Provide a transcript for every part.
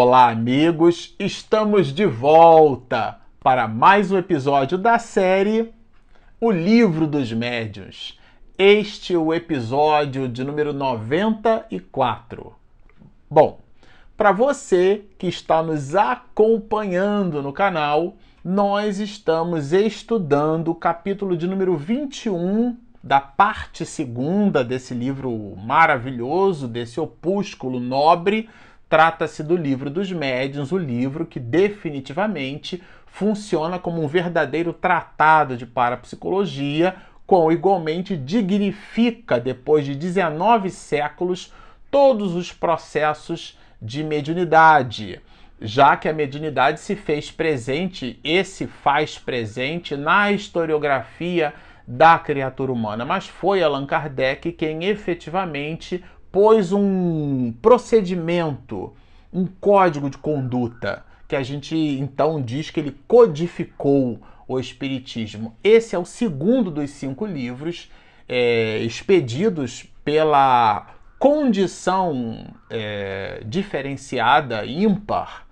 Olá, amigos! Estamos de volta para mais um episódio da série O Livro dos Médiuns. Este é o episódio de número 94. Bom, para você que está nos acompanhando no canal, nós estamos estudando o capítulo de número 21 da parte segunda desse livro maravilhoso, desse opúsculo nobre Trata-se do livro dos médiuns, o livro que definitivamente funciona como um verdadeiro tratado de parapsicologia, com igualmente dignifica, depois de 19 séculos, todos os processos de mediunidade, já que a mediunidade se fez presente e se faz presente na historiografia da criatura humana, mas foi Allan Kardec quem efetivamente pôs um procedimento, um código de conduta, que a gente então diz que ele codificou o Espiritismo. Esse é o segundo dos cinco livros é, expedidos pela condição é, diferenciada, ímpar,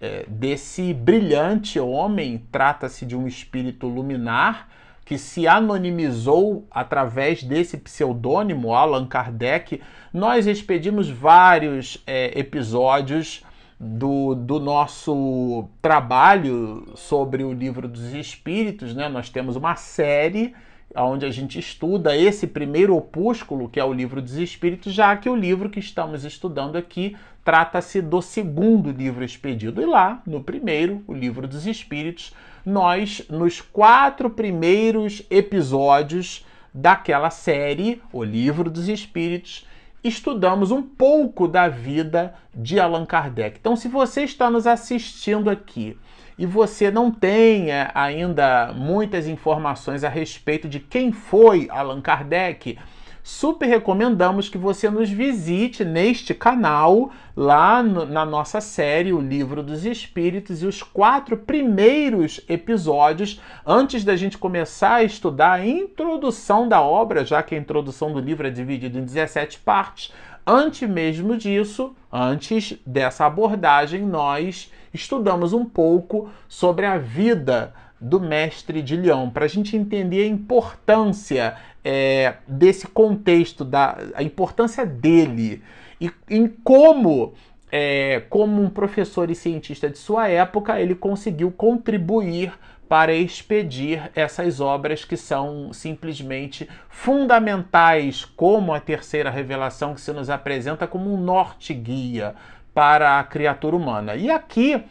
é, desse brilhante homem. Trata-se de um espírito luminar que se anonimizou através desse pseudônimo, Allan Kardec, nós expedimos vários é, episódios do, do nosso trabalho sobre o livro dos espíritos. Né? Nós temos uma série onde a gente estuda esse primeiro opúsculo, que é o livro dos espíritos, já que o livro que estamos estudando aqui trata-se do segundo livro expedido. E lá, no primeiro, o livro dos espíritos, nós, nos quatro primeiros episódios daquela série, O Livro dos Espíritos, estudamos um pouco da vida de Allan Kardec. Então, se você está nos assistindo aqui e você não tem ainda muitas informações a respeito de quem foi Allan Kardec, super recomendamos que você nos visite neste canal, lá no, na nossa série O Livro dos Espíritos, e os quatro primeiros episódios, antes da gente começar a estudar a introdução da obra, já que a introdução do livro é dividida em 17 partes. Antes mesmo disso, antes dessa abordagem, nós estudamos um pouco sobre a vida do mestre de Lyon, para a gente entender a importância é, desse contexto, da, a importância dele e em como, é, como um professor e cientista de sua época, ele conseguiu contribuir para expedir essas obras que são simplesmente fundamentais, como a terceira revelação que se nos apresenta como um norte-guia para a criatura humana. E aqui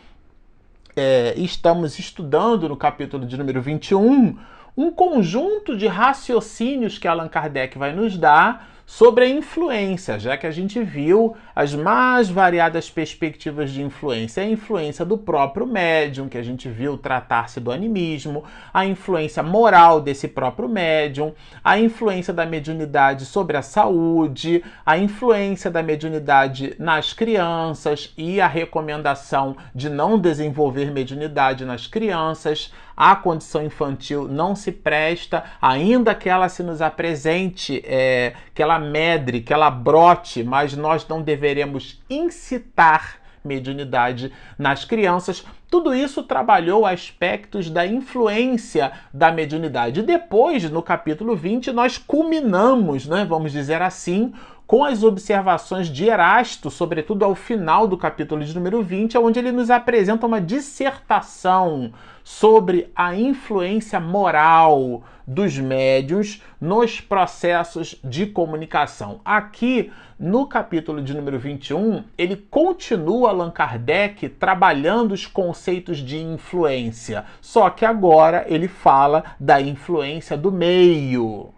é, estamos estudando no capítulo de número 21 um conjunto de raciocínios que Allan Kardec vai nos dar sobre a influência, já que a gente viu as mais variadas perspectivas de influência, a influência do próprio médium, que a gente viu tratar-se do animismo, a influência moral desse próprio médium, a influência da mediunidade sobre a saúde, a influência da mediunidade nas crianças e a recomendação de não desenvolver mediunidade nas crianças, a condição infantil não se presta, ainda que ela se nos apresente, é, que ela medre, que ela brote, mas nós não deveremos incitar mediunidade nas crianças. Tudo isso trabalhou aspectos da influência da mediunidade. Depois, no capítulo 20, nós culminamos, né, vamos dizer assim, com as observações de Erasto, sobretudo ao final do capítulo de número 20, onde ele nos apresenta uma dissertação sobre a influência moral dos médios nos processos de comunicação. Aqui, no capítulo de número 21, ele continua Allan Kardec trabalhando os conceitos de influência, só que agora ele fala da influência do meio.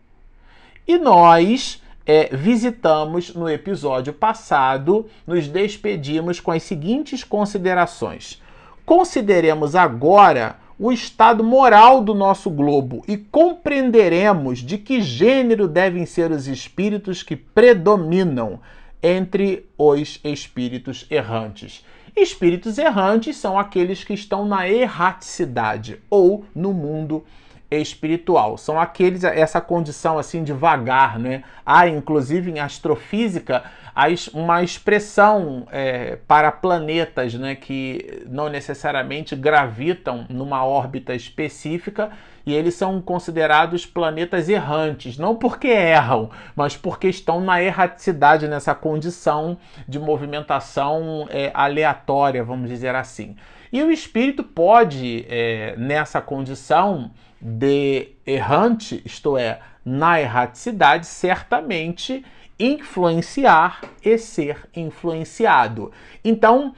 E nós é, visitamos no episódio passado, nos despedimos com as seguintes considerações. Consideremos agora o estado moral do nosso globo e compreenderemos de que gênero devem ser os espíritos que predominam entre os espíritos errantes. Espíritos errantes são aqueles que estão na erraticidade ou no mundo espiritual. São aqueles essa condição assim de vagar, né? Há inclusive em astrofísica uma expressão é, para planetas, né, que não necessariamente gravitam numa órbita específica e eles são considerados planetas errantes, não porque erram, mas porque estão na erraticidade, nessa condição de movimentação é, aleatória, vamos dizer assim. E o espírito pode, é, nessa condição de errante, isto é, na erraticidade, certamente influenciar e ser influenciado. Então,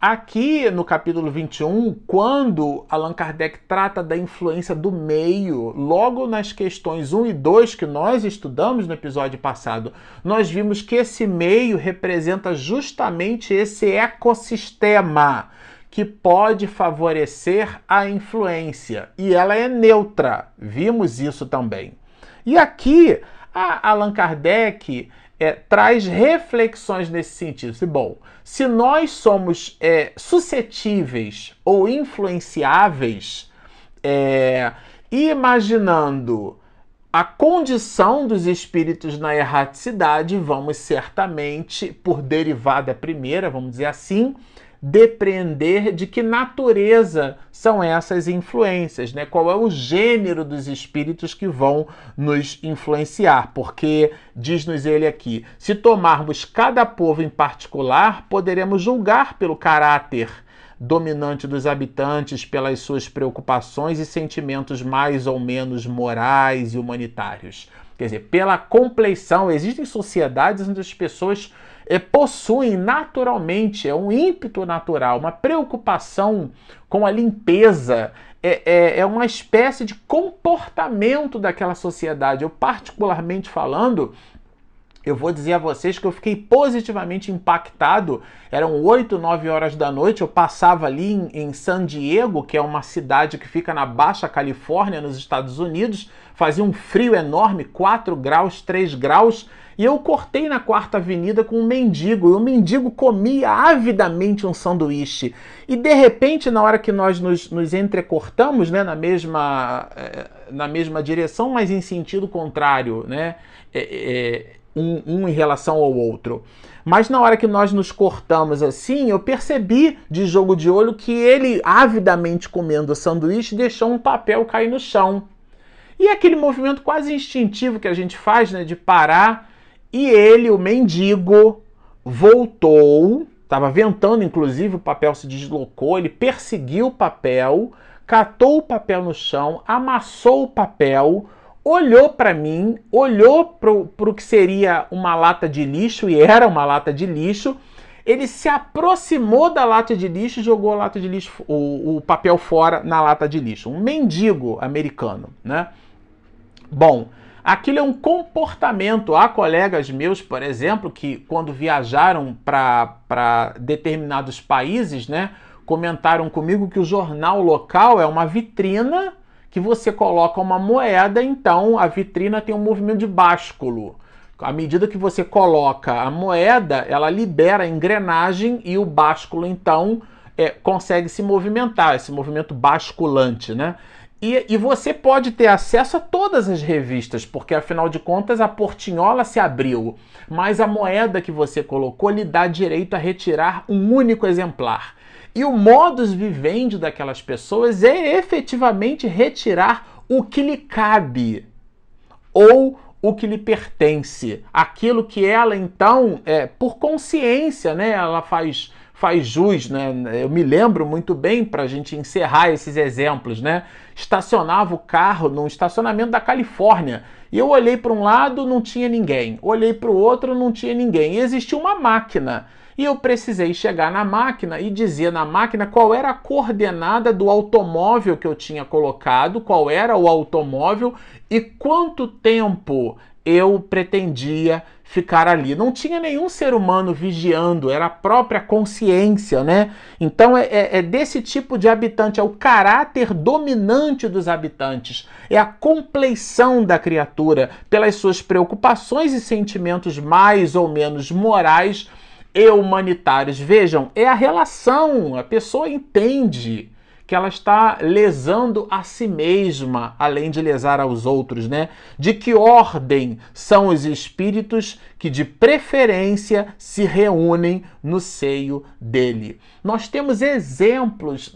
Aqui no capítulo 21, quando Allan Kardec trata da influência do meio, logo nas questões 1 e 2 que nós estudamos no episódio passado, nós vimos que esse meio representa justamente esse ecossistema que pode favorecer a influência e ela é neutra. Vimos isso também. E aqui, Allan Kardec é, traz reflexões nesse sentido. Se, bom, se nós somos é, suscetíveis ou influenciáveis, é, imaginando a condição dos espíritos na erraticidade, vamos certamente, por derivada primeira, vamos dizer assim, depreender de que natureza são essas influências, né? Qual é o gênero dos espíritos que vão nos influenciar? Porque diz-nos ele aqui: se tomarmos cada povo em particular, poderemos julgar pelo caráter dominante dos habitantes, pelas suas preocupações e sentimentos mais ou menos morais e humanitários. Quer dizer, pela compleição, existem sociedades onde as pessoas é, possuem naturalmente, é um ímpeto natural, uma preocupação com a limpeza, é, é, é, uma espécie de comportamento daquela sociedade. Eu, particularmente falando, eu vou dizer a vocês que eu fiquei positivamente impactado. Eram 8, 9 horas da noite. Eu passava ali em, em, San Diego, que é uma cidade que fica na Baixa Califórnia, nos Estados Unidos. Fazia um frio enorme 4 graus, 3 graus. E eu cortei na quarta avenida com um mendigo, e o mendigo comia avidamente um sanduíche. E de repente, na hora que nós nos, nos entrecortamos, né, na mesma, eh, na mesma direção, mas em sentido contrário, né, é, é, um, um em relação ao outro. Mas na hora que nós nos cortamos assim, eu percebi de jogo de olho que ele, avidamente comendo o sanduíche, deixou um papel cair no chão. E aquele movimento quase instintivo que a gente faz, né, de parar e ele, o mendigo, voltou, estava ventando, inclusive o papel se deslocou, ele perseguiu o papel, catou o papel no chão, amassou o papel, olhou para mim, olhou para o que seria uma lata de lixo, e era uma lata de lixo, ele se aproximou da lata de lixo e jogou a lata de lixo, o, o papel fora na lata de lixo. Um mendigo americano, né? Bom, Aquilo é um comportamento. Há colegas meus, por exemplo, que quando viajaram para determinados países, né, comentaram comigo que o jornal local é uma vitrina que você coloca uma moeda, então a vitrina tem um movimento de básculo. À medida que você coloca a moeda, ela libera a engrenagem e o básculo, então, é, consegue se movimentar, esse movimento basculante, né? E, e, você pode ter acesso a todas as revistas, porque afinal de contas a portinhola se abriu, mas a moeda que você colocou lhe dá direito a retirar um único exemplar. E o modus vivendi daquelas pessoas é efetivamente retirar o que lhe cabe ou o que lhe pertence, aquilo que ela então, é, por consciência, né, ela faz faz jus, né? Eu me lembro muito bem para a gente encerrar esses exemplos, né? Estacionava o carro num estacionamento da Califórnia. E eu olhei para um lado, não tinha ninguém, olhei para o outro, não tinha ninguém. E existia uma máquina. E eu precisei chegar na máquina e dizer na máquina qual era a coordenada do automóvel que eu tinha colocado, qual era o automóvel e quanto tempo eu pretendia ficar ali. Não tinha nenhum ser humano vigiando, era a própria consciência, né? Então é, é, é, desse tipo de habitante, é o caráter dominante dos habitantes, é a compleição da criatura pelas suas preocupações e sentimentos mais ou menos morais e humanitários. Vejam, é a relação, a pessoa entende que ela está lesando a si mesma, além de lesar aos outros, né? De que ordem são os espíritos que de preferência se reúnem no seio dele? Nós temos exemplos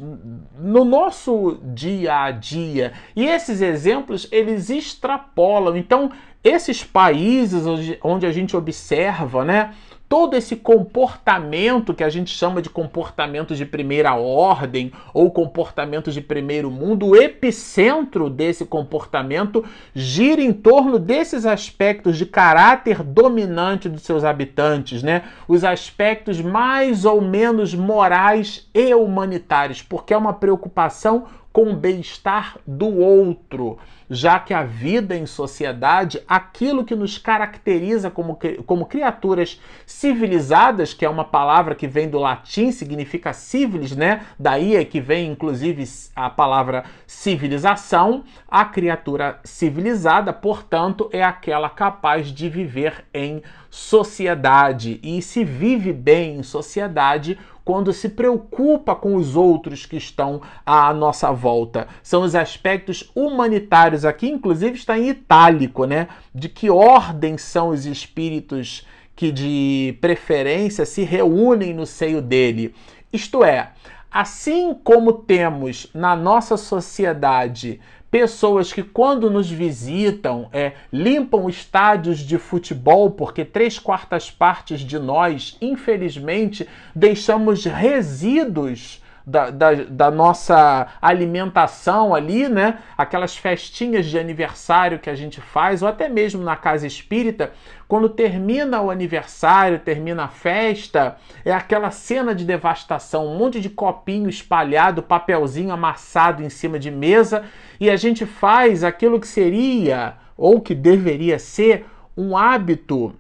no nosso dia a dia e esses exemplos eles extrapolam. Então, esses países onde a gente observa, né? Todo esse comportamento que a gente chama de comportamentos de primeira ordem ou comportamentos de primeiro mundo, o epicentro desse comportamento gira em torno desses aspectos de caráter dominante dos seus habitantes, né? Os aspectos mais ou menos morais e humanitários, porque é uma preocupação com o bem-estar do outro, já que a vida em sociedade, aquilo que nos caracteriza como, como criaturas civilizadas, que é uma palavra que vem do latim, significa civilis, né? Daí é que vem inclusive a palavra civilização. A criatura civilizada, portanto, é aquela capaz de viver em sociedade. E se vive bem em sociedade, quando se preocupa com os outros que estão à nossa volta. São os aspectos humanitários aqui, inclusive está em itálico, né? De que ordem são os espíritos que de preferência se reúnem no seio dele. Isto é, assim como temos na nossa sociedade pessoas que, quando nos visitam, é, limpam estádios de futebol, porque três quartas partes de nós, infelizmente, deixamos resíduos da, da, da, nossa alimentação ali, né? Aquelas festinhas de aniversário que a gente faz, ou até mesmo na casa espírita, quando termina o aniversário, termina a festa, é aquela cena de devastação, um monte de copinho espalhado, papelzinho amassado em cima de mesa, e a gente faz aquilo que seria, ou que deveria ser, um hábito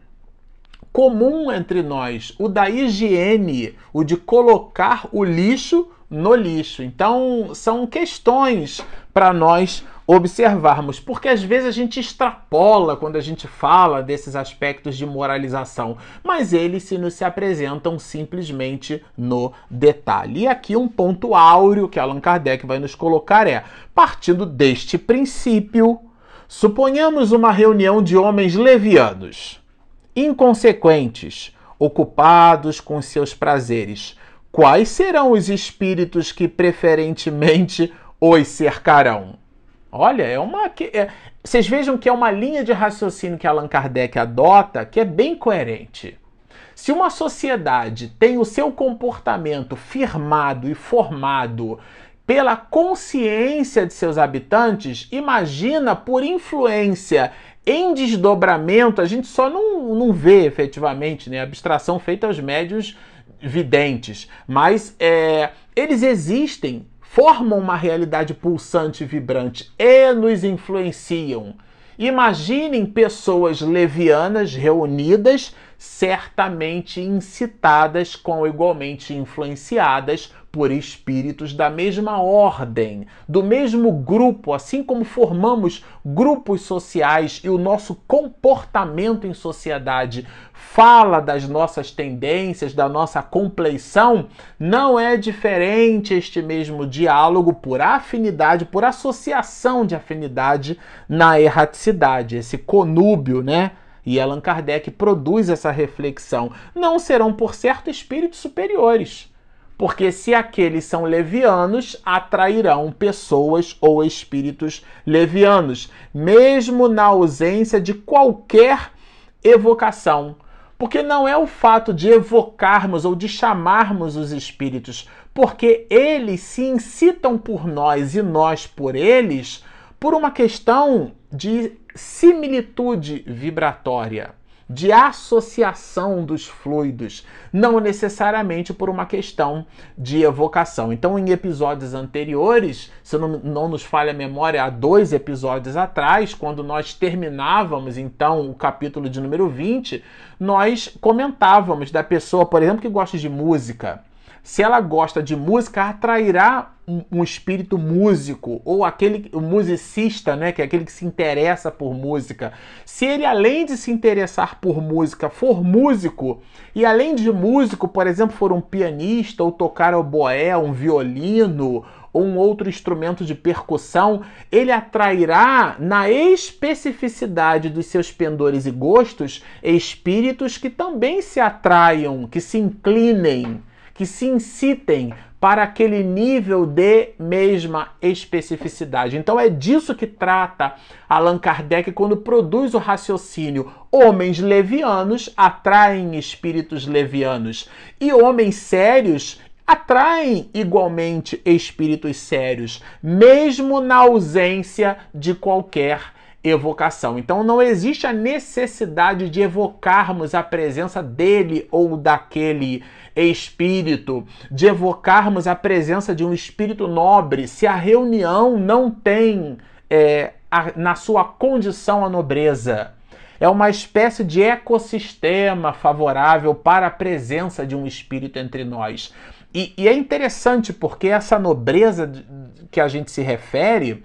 comum entre nós, o da higiene, o de colocar o lixo no lixo. Então, são questões para nós observarmos, porque às vezes a gente extrapola quando a gente fala desses aspectos de moralização, mas eles se nos se apresentam simplesmente no detalhe. E aqui um ponto áureo que Allan Kardec vai nos colocar é: partindo deste princípio, suponhamos uma reunião de homens levianos inconsequentes, ocupados com seus prazeres, quais serão os espíritos que preferentemente os cercarão? Olha, é uma. É, vocês vejam que é uma linha de raciocínio que Allan Kardec adota que é bem coerente. Se uma sociedade tem o seu comportamento firmado e formado pela consciência de seus habitantes, imagina por influência em desdobramento, a gente só não, não vê efetivamente, né? Abstração feita aos médios videntes, mas é, eles existem, formam uma realidade pulsante e vibrante e nos influenciam. Imaginem pessoas levianas reunidas, certamente incitadas com igualmente influenciadas por espíritos da mesma ordem, do mesmo grupo, assim como formamos grupos sociais e o nosso comportamento em sociedade fala das nossas tendências, da nossa compleição, não é diferente este mesmo diálogo por afinidade, por associação de afinidade na erraticidade, esse conúbio, né? E Allan Kardec produz essa reflexão. Não serão, por certo, espíritos superiores porque se aqueles são levianos, atrairão pessoas ou espíritos levianos, mesmo na ausência de qualquer evocação. Porque não é o fato de evocarmos ou de chamarmos os espíritos, porque eles se incitam por nós e nós por eles, por uma questão de similitude vibratória de associação dos fluidos, não necessariamente por uma questão de evocação. Então, em episódios anteriores, se não, não nos falha a memória, há dois episódios atrás, quando nós terminávamos então o capítulo de número 20, nós comentávamos da pessoa, por exemplo, que gosta de música se ela gosta de música, atrairá um, um espírito músico ou aquele musicista, né, que é aquele que se interessa por música. Se ele além de se interessar por música, for músico e além de músico, por exemplo, for um pianista ou tocar oboé, um violino ou um outro instrumento de percussão, ele atrairá na especificidade dos seus pendores e gostos espíritos que também se atraiam, que se inclinem, que se incitem para aquele nível de mesma especificidade. Então é disso que trata Allan Kardec quando produz o raciocínio. Homens levianos atraem espíritos levianos e homens sérios atraem igualmente espíritos sérios, mesmo na ausência de qualquer evocação. Então não existe a necessidade de evocarmos a presença dele ou daquele espírito, de evocarmos a presença de um espírito nobre, se a reunião não tem é, a, na sua condição a nobreza. É uma espécie de ecossistema favorável para a presença de um espírito entre nós. E, e é interessante porque essa nobreza que a gente se refere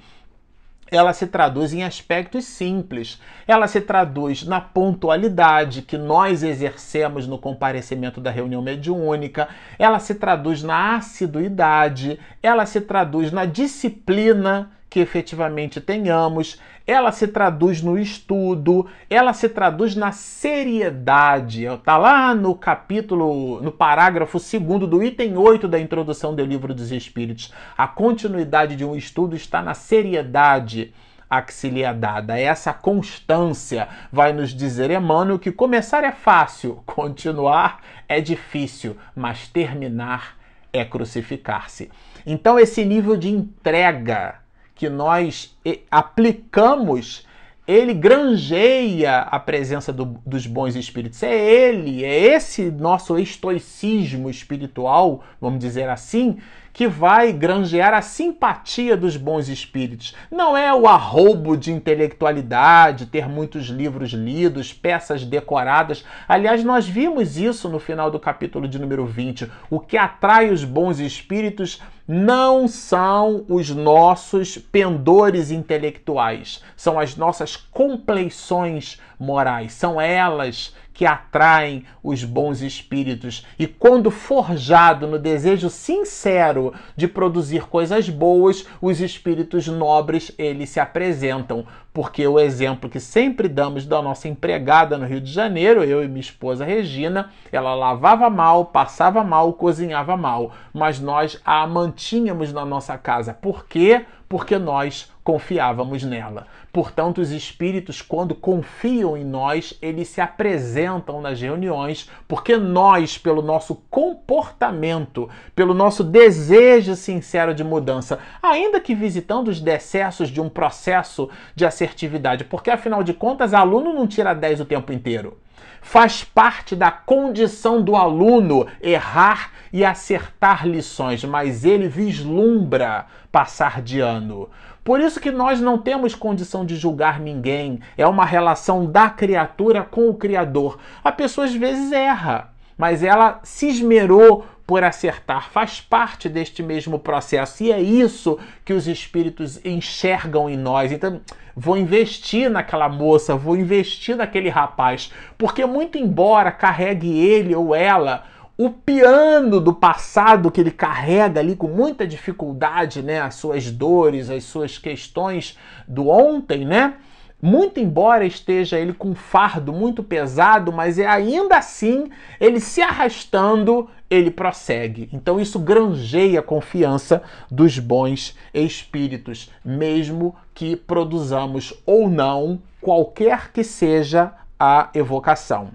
ela se traduz em aspectos simples. Ela se traduz na pontualidade que nós exercemos no comparecimento da reunião mediúnica, ela se traduz na assiduidade, ela se traduz na disciplina que efetivamente tenhamos, ela se traduz no estudo, ela se traduz na seriedade. Está lá no capítulo, no parágrafo 2 do item 8 da introdução do Livro dos Espíritos. A continuidade de um estudo está na seriedade a que se lhe é dada. Essa constância vai nos dizer Emmanuel que começar é fácil, continuar é difícil, mas terminar é crucificar-se. Então, esse nível de entrega que nós aplicamos, ele granjeia a presença do, dos bons espíritos. É ele, é esse nosso estoicismo espiritual, vamos dizer assim, que vai granjear a simpatia dos bons espíritos. Não é o arrobo de intelectualidade, ter muitos livros lidos, peças decoradas. Aliás, nós vimos isso no final do capítulo de número 20. O que atrai os bons espíritos não são os nossos pendores intelectuais, são as nossas compleições morais, são elas que atraem os bons espíritos. E quando forjado no desejo sincero de produzir coisas boas, os espíritos nobres eles se apresentam. Porque o exemplo que sempre damos da nossa empregada no Rio de Janeiro, eu e minha esposa Regina, ela lavava mal, passava mal, cozinhava mal, mas nós a mantínhamos na nossa casa. Por quê? Porque nós confiávamos nela. Portanto, os espíritos, quando confiam em nós, eles se apresentam nas reuniões, porque nós, pelo nosso comportamento, pelo nosso desejo sincero de mudança, ainda que visitando os decessos de um processo de assertividade, porque afinal de contas, aluno não tira 10 o tempo inteiro. Faz parte da condição do aluno errar e acertar lições, mas ele vislumbra passar de ano. Por isso que nós não temos condição de julgar ninguém. É uma relação da criatura com o Criador. A pessoa às vezes erra, mas ela se esmerou por acertar, faz parte deste mesmo processo. E é isso que os espíritos enxergam em nós. Então, vou investir naquela moça, vou investir naquele rapaz, porque muito embora carregue ele ou ela o piano do passado que ele carrega ali com muita dificuldade, né, as suas dores, as suas questões do ontem, né? Muito embora esteja ele com um fardo muito pesado, mas é ainda assim ele se arrastando, ele prossegue. Então isso granjeia a confiança dos bons espíritos, mesmo que produzamos ou não qualquer que seja a evocação.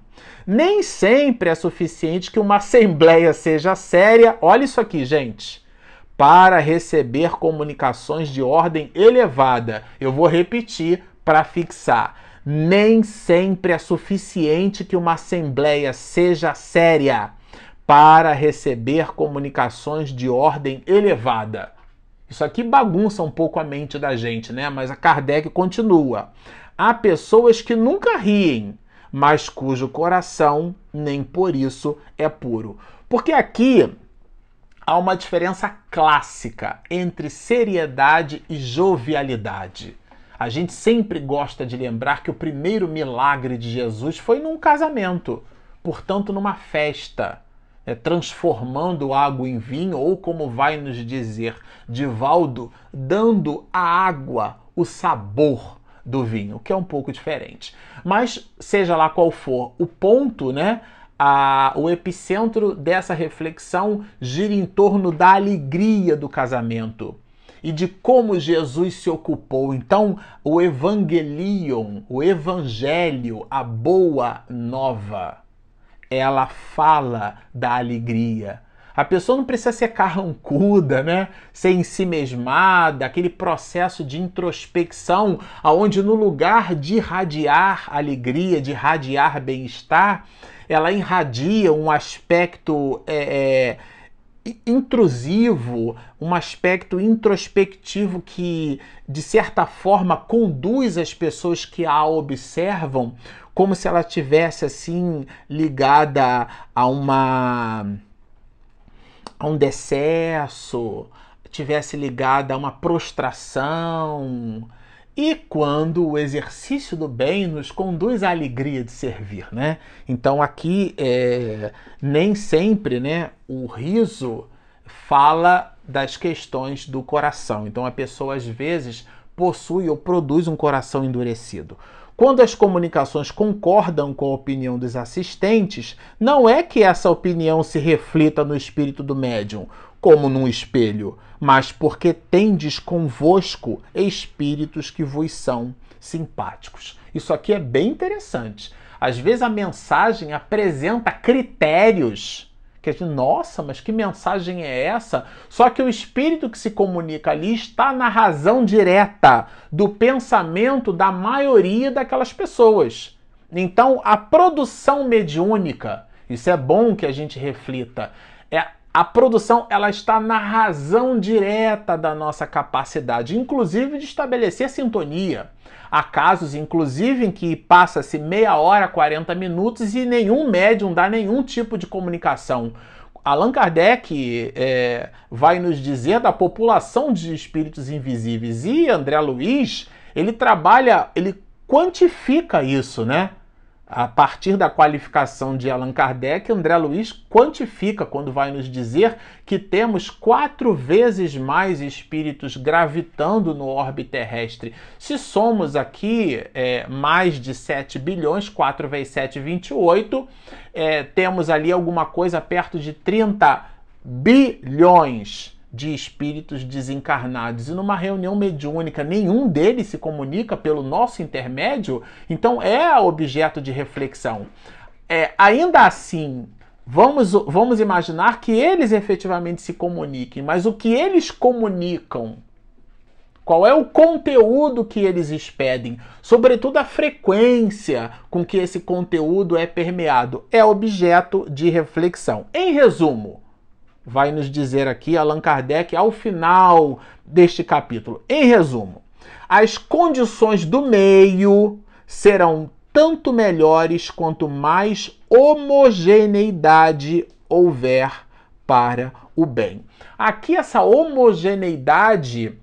Nem sempre é suficiente que uma assembleia seja séria. Olha isso aqui, gente. Para receber comunicações de ordem elevada. Eu vou repetir para fixar. Nem sempre é suficiente que uma assembleia seja séria para receber comunicações de ordem elevada. Isso aqui bagunça um pouco a mente da gente, né? Mas a Kardec continua. Há pessoas que nunca riem, mas cujo coração nem por isso é puro. Porque aqui há uma diferença clássica entre seriedade e jovialidade. A gente sempre gosta de lembrar que o primeiro milagre de Jesus foi num casamento, portanto, numa festa. É, transformando água em vinho, ou como vai nos dizer Divaldo, dando à água o sabor do vinho, que é um pouco diferente. Mas seja lá qual for o ponto, né? A, o epicentro dessa reflexão gira em torno da alegria do casamento e de como Jesus se ocupou. Então, o Evangelion, o Evangelho, a boa nova, ela fala da alegria. A pessoa não precisa ser carrancuda, né? Ser em si mesmada, aquele processo de introspecção, aonde no lugar de irradiar alegria, de irradiar bem-estar, ela irradia um aspecto é, é, intrusivo, um aspecto introspectivo que, de certa forma, conduz as pessoas que a observam como se ela tivesse assim ligada a uma a um decesso, tivesse ligada a uma prostração. E quando o exercício do bem nos conduz à alegria de servir, né? Então aqui é, nem sempre, né, o riso fala das questões do coração. Então a pessoa às vezes possui ou produz um coração endurecido. Quando as comunicações concordam com a opinião dos assistentes, não é que essa opinião se reflita no espírito do médium, como num espelho, mas porque tendes convosco espíritos que vos são simpáticos. Isso aqui é bem interessante. Às vezes a mensagem apresenta critérios que a gente, nossa, mas que mensagem é essa? Só que o espírito que se comunica ali está na razão direta do pensamento da maioria daquelas pessoas. Então, a produção mediúnica, isso é bom que a gente reflita, a produção ela está na razão direta da nossa capacidade, inclusive de estabelecer sintonia. Há casos, inclusive, em que passa-se meia hora, 40 minutos e nenhum médium dá nenhum tipo de comunicação. Allan Kardec é, vai nos dizer da população de espíritos invisíveis e André Luiz, ele trabalha, ele quantifica isso, né? A partir da qualificação de Allan Kardec, André Luiz quantifica quando vai nos dizer que temos quatro vezes mais espíritos gravitando no orbe terrestre. Se somos aqui é, mais de 7 bilhões, 4 vezes 7, 28, é, temos ali alguma coisa perto de 30 bilhões de espíritos desencarnados e numa reunião mediúnica nenhum deles se comunica pelo nosso intermédio, então é objeto de reflexão. É, ainda assim, vamos, vamos imaginar que eles efetivamente se comuniquem, mas o que eles comunicam, qual é o conteúdo que eles expedem, sobretudo a frequência com que esse conteúdo é permeado, é objeto de reflexão. Em resumo, vai nos dizer aqui Allan Kardec ao final deste capítulo. Em resumo, as condições do meio serão tanto melhores quanto mais homogeneidade houver para o bem. Aqui essa homogeneidade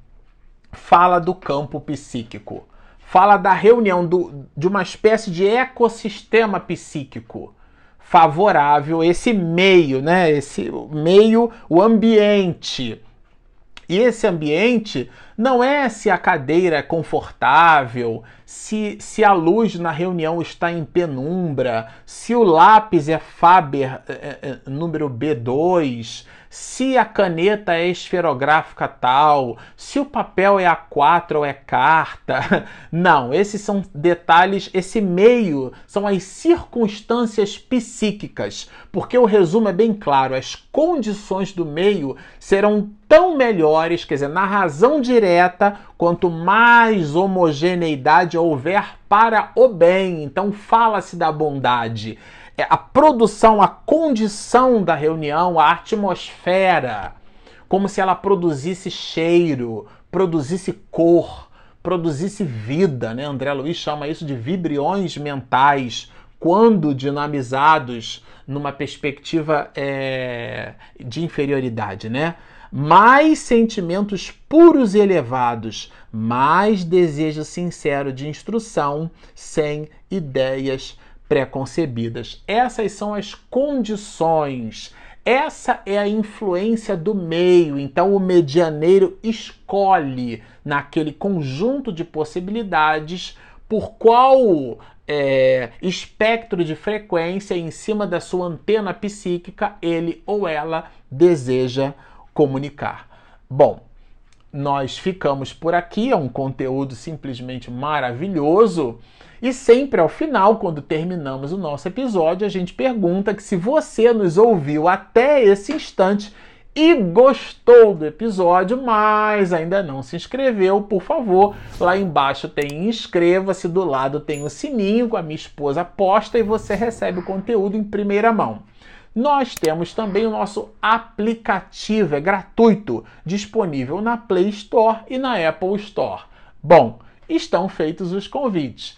fala do campo psíquico, fala da reunião do, de uma espécie de ecossistema psíquico favorável, esse meio, né? Esse meio, o ambiente. E esse ambiente não é se a cadeira é confortável, se, se a luz na reunião está em penumbra, se o lápis é Faber é, é, é número B2, se a caneta é esferográfica tal, se o papel é A4 ou é carta. Não, esses são detalhes, esse meio são as circunstâncias psíquicas, porque o resumo é bem claro, as condições do meio serão tão melhores, quer dizer, na razão direta, quanto mais homogeneidade houver para o bem. Então fala-se da bondade. É a produção, a condição da reunião, a atmosfera, como se ela produzisse cheiro, produzisse cor, produzisse vida, né? André Luiz chama isso de vibriões mentais, quando dinamizados numa perspectiva é, de inferioridade, né? Mais sentimentos puros e elevados, mais desejo sincero de instrução, sem ideias preconcebidas. Essas são as condições, Essa é a influência do meio. Então, o medianeiro escolhe naquele conjunto de possibilidades por qual é, espectro de frequência em cima da sua antena psíquica ele ou ela deseja comunicar. Bom, nós ficamos por aqui, é um conteúdo simplesmente maravilhoso. E sempre ao final, quando terminamos o nosso episódio, a gente pergunta que se você nos ouviu até esse instante e gostou do episódio, mas ainda não se inscreveu, por favor, lá embaixo tem inscreva-se, do lado tem o sininho com a minha esposa posta e você recebe o conteúdo em primeira mão. Nós temos também o nosso aplicativo, é gratuito, disponível na Play Store e na Apple Store. Bom, estão feitos os convites.